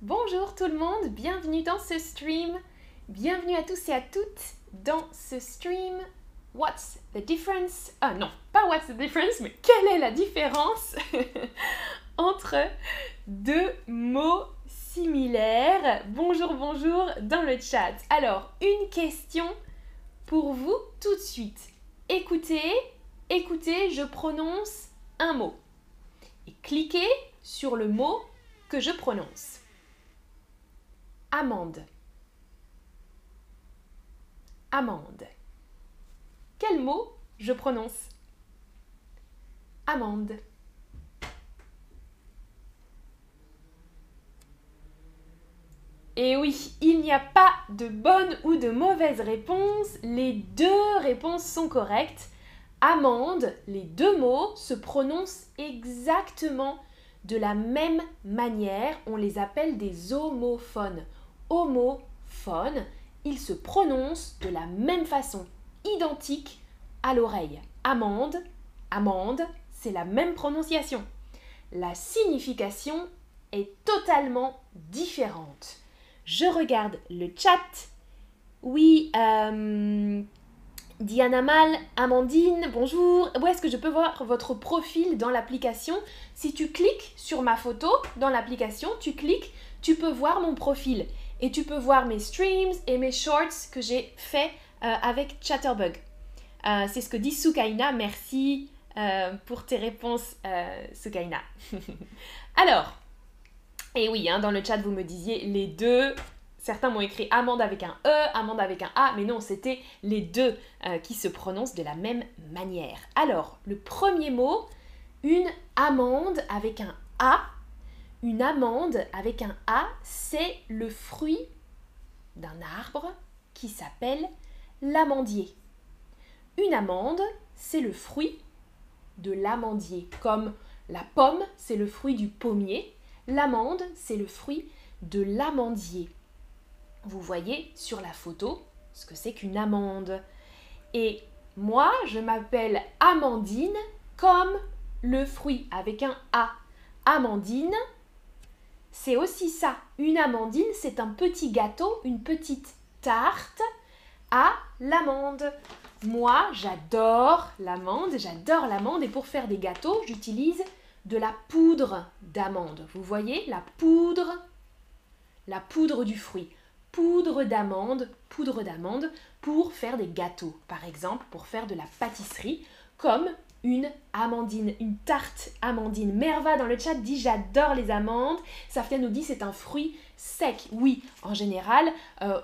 Bonjour tout le monde, bienvenue dans ce stream. Bienvenue à tous et à toutes dans ce stream. What's the difference? Ah non, pas what's the difference, mais quelle est la différence entre deux mots similaires? Bonjour, bonjour dans le chat. Alors, une question pour vous tout de suite. Écoutez, écoutez, je prononce un mot. Et cliquez sur le mot que je prononce. Amende. Amende. Quel mot je prononce? Amende. Et oui, il n'y a pas de bonne ou de mauvaise réponse, les deux réponses sont correctes. Amende, les deux mots se prononcent exactement de la même manière, on les appelle des homophones. Homophones, ils se prononcent de la même façon, identique à l'oreille. Amende, amende, c'est la même prononciation. La signification est totalement différente. Je regarde le chat. Oui, euh, Diana Mal, Amandine, bonjour. Où est-ce que je peux voir votre profil dans l'application? Si tu cliques sur ma photo dans l'application, tu cliques, tu peux voir mon profil. Et tu peux voir mes streams et mes shorts que j'ai fait euh, avec Chatterbug. Euh, c'est ce que dit Sukaina. Merci euh, pour tes réponses, Sukaina. Alors, et oui, hein, dans le chat, vous me disiez les deux Certains m'ont écrit amande avec un E, amande avec un A, mais non, c'était les deux euh, qui se prononcent de la même manière. Alors, le premier mot, une amande avec un A. Une amande avec un A, c'est le fruit d'un arbre qui s'appelle l'amandier. Une amande, c'est le fruit de l'amandier, comme la pomme, c'est le fruit du pommier. L'amande, c'est le fruit de l'amandier vous voyez sur la photo ce que c'est qu'une amande. Et moi, je m'appelle Amandine comme le fruit avec un A. Amandine, c'est aussi ça. Une amandine, c'est un petit gâteau, une petite tarte à l'amande. Moi, j'adore l'amande, j'adore l'amande et pour faire des gâteaux, j'utilise de la poudre d'amande. Vous voyez, la poudre, la poudre du fruit poudre d'amande, poudre d'amande pour faire des gâteaux, par exemple pour faire de la pâtisserie, comme une amandine, une tarte amandine. Merva dans le chat dit j'adore les amandes. Safia nous dit c'est un fruit sec. Oui, en général, euh,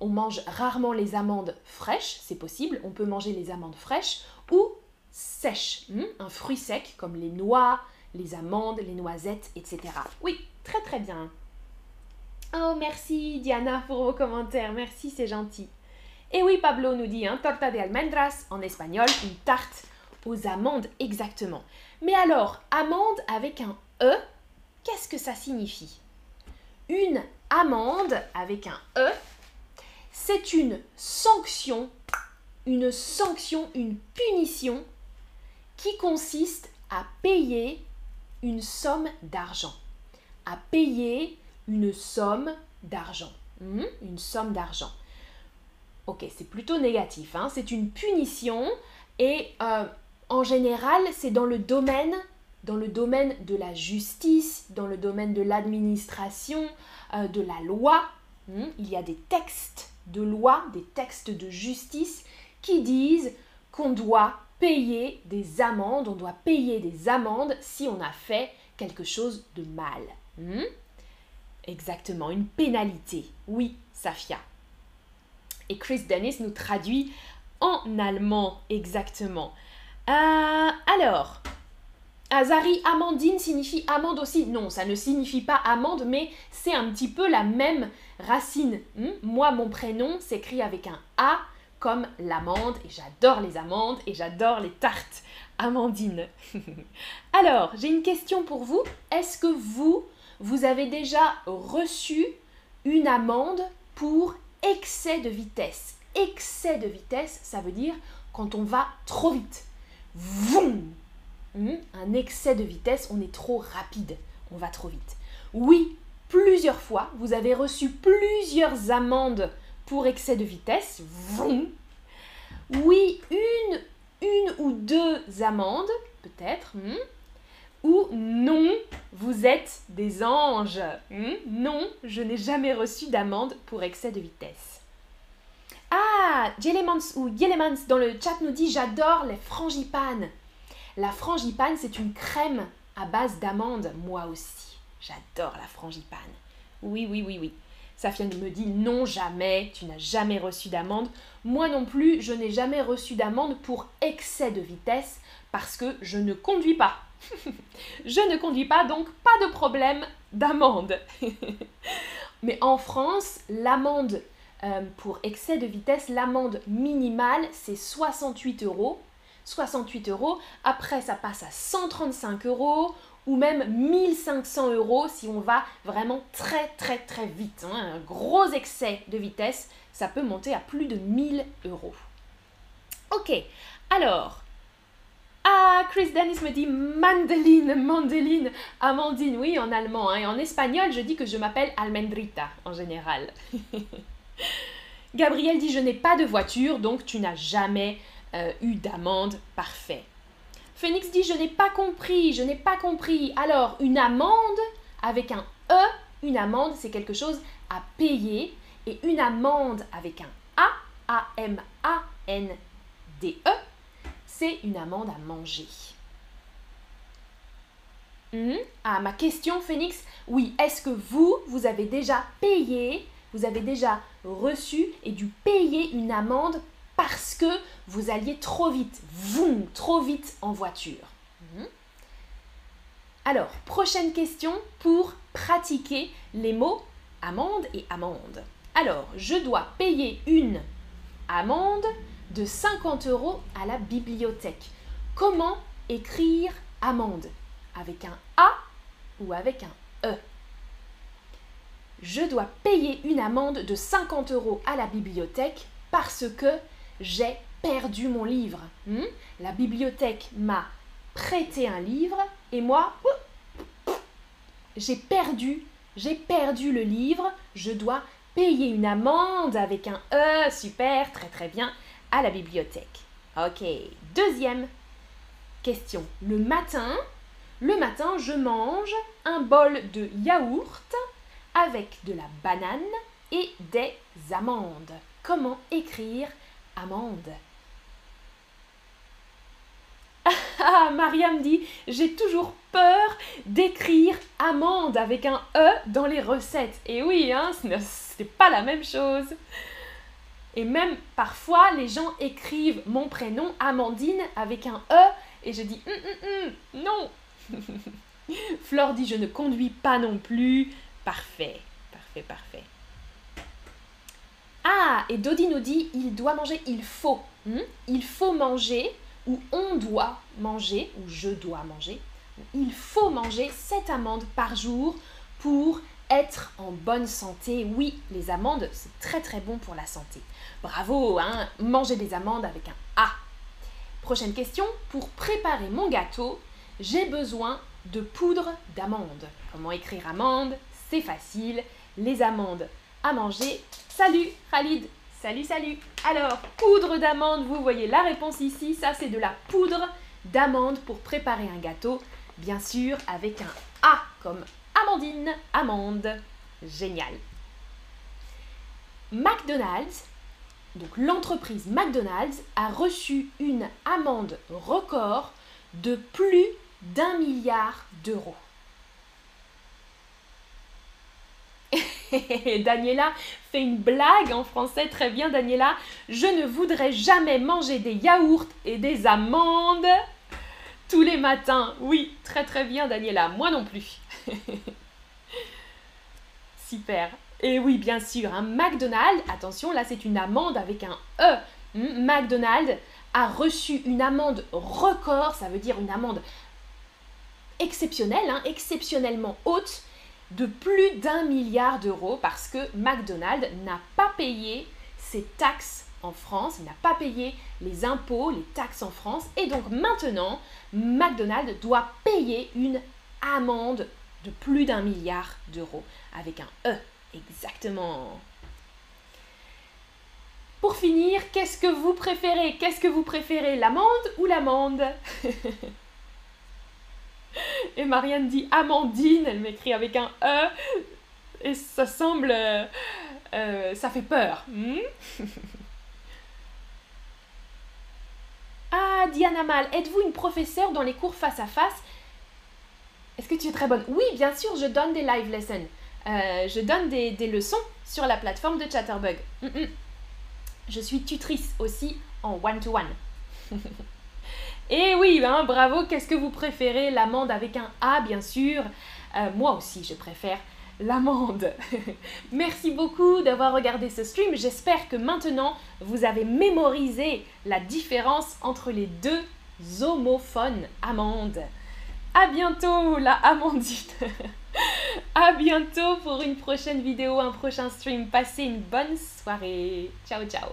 on, mange rarement les amandes fraîches, c'est possible. On peut manger les amandes fraîches ou sèches. Hmm, un fruit sec comme les noix, les amandes, les noisettes, etc. Oui, très très bien. Oh, merci Diana pour vos commentaires. Merci, c'est gentil. Et oui, Pablo nous dit, hein, torta de almendras, en espagnol, une tarte aux amandes, exactement. Mais alors, amande avec un E, qu'est-ce que ça signifie? Une amende avec un E, c'est une sanction, une sanction, une punition qui consiste à payer une somme d'argent. À payer une somme d'argent. Hmm? Une somme d'argent. Ok, c'est plutôt négatif. Hein? C'est une punition et euh, en général, c'est dans le domaine dans le domaine de la justice, dans le domaine de l'administration, euh, de la loi. Hmm? Il y a des textes de loi, des textes de justice qui disent qu'on doit payer des amendes, on doit payer des amendes si on a fait quelque chose de mal. Hmm? Exactement, une pénalité. Oui, Safia. Et Chris Dennis nous traduit en allemand exactement. Euh, alors, Azari Amandine signifie amande aussi. Non, ça ne signifie pas amande, mais c'est un petit peu la même racine. Hmm? Moi, mon prénom s'écrit avec un A comme l'amande, et j'adore les amandes, et j'adore les tartes. Amandine. Alors, j'ai une question pour vous. Est-ce que vous, vous avez déjà reçu une amende pour excès de vitesse. Excès de vitesse, ça veut dire quand on va trop vite. Vroom hmm? Un excès de vitesse, on est trop rapide, on va trop vite. Oui, plusieurs fois, vous avez reçu plusieurs amendes pour excès de vitesse. Oui, une, une ou deux amendes, peut-être. Hmm? Ou non, vous êtes des anges. Hmm? Non, je n'ai jamais reçu d'amende pour excès de vitesse. Ah, Jelemans ou Yelemans dans le chat nous dit j'adore les frangipanes. La frangipane, c'est une crème à base d'amandes, moi aussi. J'adore la frangipane. Oui, oui, oui, oui. Safiane me dit non, jamais, tu n'as jamais reçu d'amende. Moi non plus, je n'ai jamais reçu d'amende pour excès de vitesse parce que je ne conduis pas. je ne conduis pas, donc pas de problème d'amende. Mais en France, l'amende euh, pour excès de vitesse, l'amende minimale, c'est 68 euros. 68 euros. Après, ça passe à 135 euros ou même 1500 euros si on va vraiment très très très vite. Hein. Un gros excès de vitesse, ça peut monter à plus de 1000 euros. Ok, alors. Ah, Chris Dennis me dit Mandeline, Mandeline, Amandine, oui, en allemand. Hein. Et en espagnol, je dis que je m'appelle Almendrita, en général. Gabriel dit Je n'ai pas de voiture, donc tu n'as jamais euh, eu d'amende. Parfait. Phoenix dit Je n'ai pas compris, je n'ai pas compris. Alors, une amende avec un E, une amende, c'est quelque chose à payer. Et une amende avec un A, A-M-A-N-D-E, une amende à manger. Hmm? Ah, ma question, Phoenix, oui, est-ce que vous, vous avez déjà payé, vous avez déjà reçu et dû payer une amende parce que vous alliez trop vite, vous, trop vite en voiture? Mhm. Alors, prochaine question pour pratiquer les mots amende et amende. Alors, je dois payer une amende de 50 euros à la bibliothèque. Comment écrire amende? Avec un A ou avec un E? Je dois payer une amende de 50 euros à la bibliothèque parce que j'ai perdu mon livre. Hmm? La bibliothèque m'a prêté un livre et moi, j'ai perdu, j'ai perdu le livre. Je dois payer une amende avec un E, super, très très bien, à la bibliothèque. Ok, deuxième question. Le matin, le matin, je mange un bol de yaourt avec de la banane et des amandes. Comment écrire amande? Ah, Mariam dit J'ai toujours peur d'écrire amande avec un E dans les recettes. Et oui, hein, ce n'est pas la même chose. Et même parfois, les gens écrivent mon prénom Amandine avec un E et je dis hum, hum, hum, non. Flore dit Je ne conduis pas non plus. Parfait, parfait, parfait. Ah, et Dodi nous dit il doit manger, il faut. Il faut manger, ou on doit manger, ou je dois manger. Il faut manger 7 amandes par jour pour être en bonne santé. Oui, les amandes, c'est très très bon pour la santé. Bravo, hein Manger des amandes avec un A. Prochaine question, pour préparer mon gâteau, j'ai besoin de poudre d'amande. Comment écrire amande? C'est facile. Les amandes à manger Salut Khalid Salut, salut Alors, poudre d'amande, vous voyez la réponse ici, ça c'est de la poudre d'amande pour préparer un gâteau, bien sûr avec un A comme Amandine, amande. Génial McDonald's, donc l'entreprise McDonald's, a reçu une amende record de plus d'un milliard d'euros. Daniela fait une blague en français, très bien Daniela. Je ne voudrais jamais manger des yaourts et des amandes tous les matins. Oui, très très bien Daniela, moi non plus. Super. Et oui, bien sûr, un McDonald's, attention, là c'est une amende avec un E. Hmm, McDonald's a reçu une amende record, ça veut dire une amende exceptionnelle, hein, exceptionnellement haute, de plus d'un milliard d'euros parce que McDonald's n'a pas payé ses taxes en France, il n'a pas payé les impôts, les taxes en France, et donc maintenant, McDonald's doit payer une amende de plus d'un milliard d'euros, avec un E, exactement. Pour finir, qu'est-ce que vous préférez? Qu'est-ce que vous préférez, l'amande ou l'amande? Et Marianne dit Amandine, elle m'écrit avec un E, et ça semble... Euh, euh, ça fait peur. Hmm? Ah, Diana Mal, êtes-vous une professeure dans les cours face à face? Est-ce que tu es très bonne? Oui, bien sûr, je donne des live lessons. Euh, je donne des, leçons sur la plateforme de Chatterbug. Hmm, hmm. Je suis tutrice aussi en one-to-one. Et oui, hein, bravo, qu'est-ce que vous préférez? L'amande avec un A, bien sûr. Euh, moi aussi, je préfère l'amande. Merci beaucoup d'avoir regardé ce stream. J'espère que maintenant, vous avez mémorisé la différence entre les deux homophones amandes. À bientôt, la Amandine. à bientôt pour une prochaine vidéo, un prochain stream. Passez une bonne soirée. Ciao, ciao.